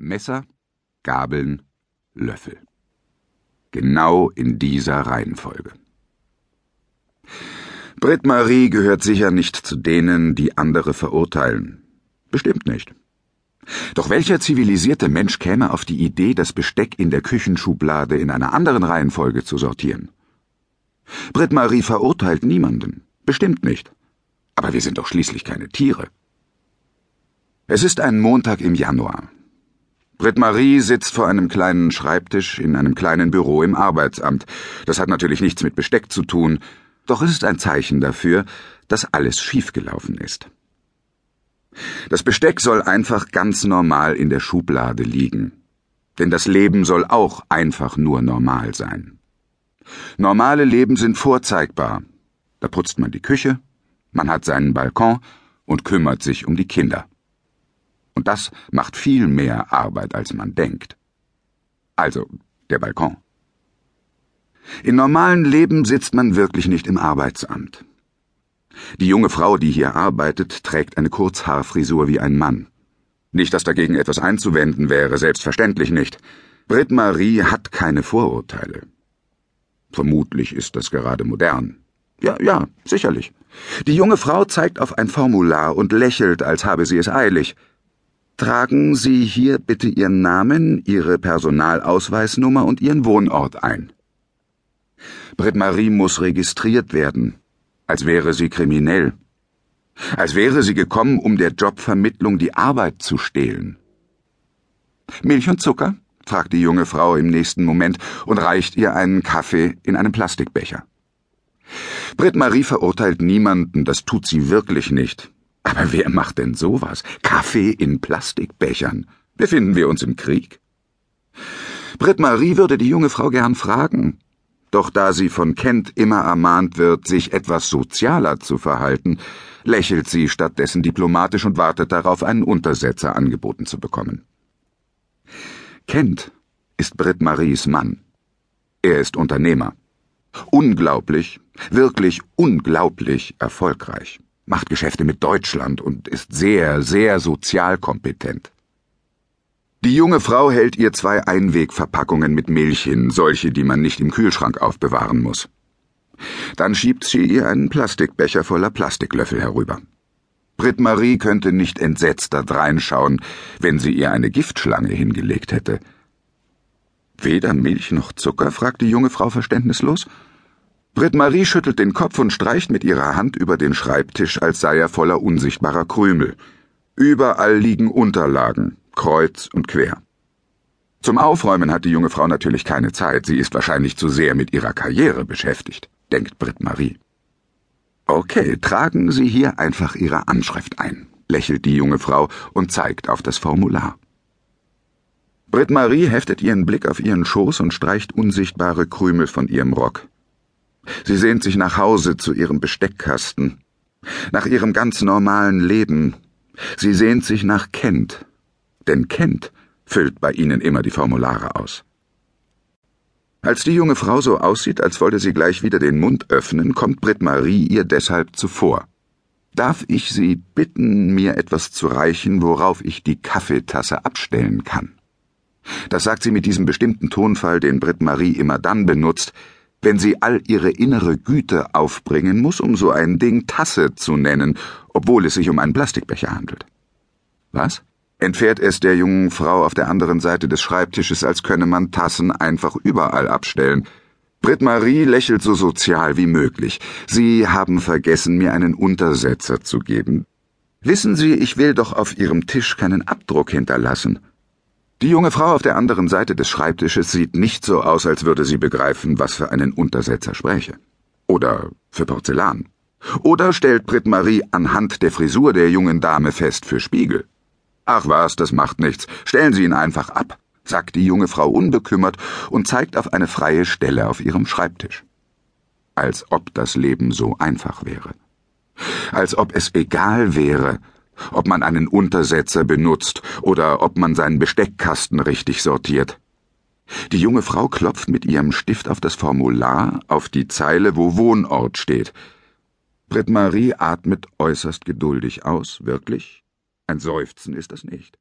Messer, Gabeln, Löffel. Genau in dieser Reihenfolge. Britt Marie gehört sicher nicht zu denen, die andere verurteilen. Bestimmt nicht. Doch welcher zivilisierte Mensch käme auf die Idee, das Besteck in der Küchenschublade in einer anderen Reihenfolge zu sortieren? Britt Marie verurteilt niemanden. Bestimmt nicht. Aber wir sind doch schließlich keine Tiere. Es ist ein Montag im Januar. Britt-Marie sitzt vor einem kleinen Schreibtisch in einem kleinen Büro im Arbeitsamt. Das hat natürlich nichts mit Besteck zu tun, doch es ist ein Zeichen dafür, dass alles schiefgelaufen ist. Das Besteck soll einfach ganz normal in der Schublade liegen. Denn das Leben soll auch einfach nur normal sein. Normale Leben sind vorzeigbar. Da putzt man die Küche, man hat seinen Balkon und kümmert sich um die Kinder. Und das macht viel mehr Arbeit, als man denkt. Also, der Balkon. In normalen Leben sitzt man wirklich nicht im Arbeitsamt. Die junge Frau, die hier arbeitet, trägt eine Kurzhaarfrisur wie ein Mann. Nicht, dass dagegen etwas einzuwenden wäre, selbstverständlich nicht. Britt Marie hat keine Vorurteile. Vermutlich ist das gerade modern. Ja, ja, sicherlich. Die junge Frau zeigt auf ein Formular und lächelt, als habe sie es eilig. Tragen Sie hier bitte Ihren Namen, Ihre Personalausweisnummer und Ihren Wohnort ein. Britt-Marie muss registriert werden, als wäre sie kriminell. Als wäre sie gekommen, um der Jobvermittlung die Arbeit zu stehlen. Milch und Zucker? fragt die junge Frau im nächsten Moment und reicht ihr einen Kaffee in einem Plastikbecher. Britt-Marie verurteilt niemanden, das tut sie wirklich nicht. Aber wer macht denn sowas? Kaffee in Plastikbechern? Befinden wir uns im Krieg? Britt-Marie würde die junge Frau gern fragen. Doch da sie von Kent immer ermahnt wird, sich etwas sozialer zu verhalten, lächelt sie stattdessen diplomatisch und wartet darauf, einen Untersetzer angeboten zu bekommen. Kent ist Britt-Maries Mann. Er ist Unternehmer. Unglaublich, wirklich unglaublich erfolgreich macht Geschäfte mit Deutschland und ist sehr, sehr sozial kompetent. Die junge Frau hält ihr zwei Einwegverpackungen mit Milch hin, solche, die man nicht im Kühlschrank aufbewahren muss. Dann schiebt sie ihr einen Plastikbecher voller Plastiklöffel herüber. Britt Marie könnte nicht entsetzt da dreinschauen, wenn sie ihr eine Giftschlange hingelegt hätte. Weder Milch noch Zucker? fragt die junge Frau verständnislos. Britt-Marie schüttelt den Kopf und streicht mit ihrer Hand über den Schreibtisch, als sei er voller unsichtbarer Krümel. Überall liegen Unterlagen, kreuz und quer. Zum Aufräumen hat die junge Frau natürlich keine Zeit, sie ist wahrscheinlich zu sehr mit ihrer Karriere beschäftigt, denkt Britt-Marie. Okay, tragen Sie hier einfach Ihre Anschrift ein, lächelt die junge Frau und zeigt auf das Formular. Britt-Marie heftet ihren Blick auf ihren Schoß und streicht unsichtbare Krümel von ihrem Rock. Sie sehnt sich nach Hause zu ihrem Besteckkasten, nach ihrem ganz normalen Leben. Sie sehnt sich nach Kent, denn Kent füllt bei ihnen immer die Formulare aus. Als die junge Frau so aussieht, als wollte sie gleich wieder den Mund öffnen, kommt Britt Marie ihr deshalb zuvor. Darf ich Sie bitten, mir etwas zu reichen, worauf ich die Kaffeetasse abstellen kann? Das sagt sie mit diesem bestimmten Tonfall, den Britt Marie immer dann benutzt, wenn sie all ihre innere Güte aufbringen muss, um so ein Ding Tasse zu nennen, obwohl es sich um einen Plastikbecher handelt. Was? Entfährt es der jungen Frau auf der anderen Seite des Schreibtisches, als könne man Tassen einfach überall abstellen. Britt Marie lächelt so sozial wie möglich. Sie haben vergessen, mir einen Untersetzer zu geben. Wissen Sie, ich will doch auf Ihrem Tisch keinen Abdruck hinterlassen. Die junge Frau auf der anderen Seite des Schreibtisches sieht nicht so aus, als würde sie begreifen, was für einen Untersetzer spräche. Oder für Porzellan. Oder stellt Britt Marie anhand der Frisur der jungen Dame fest für Spiegel. Ach was, das macht nichts. Stellen Sie ihn einfach ab, sagt die junge Frau unbekümmert und zeigt auf eine freie Stelle auf ihrem Schreibtisch. Als ob das Leben so einfach wäre. Als ob es egal wäre, ob man einen Untersetzer benutzt oder ob man seinen Besteckkasten richtig sortiert. Die junge Frau klopft mit ihrem Stift auf das Formular, auf die Zeile, wo Wohnort steht. Britt Marie atmet äußerst geduldig aus, wirklich? Ein Seufzen ist das nicht.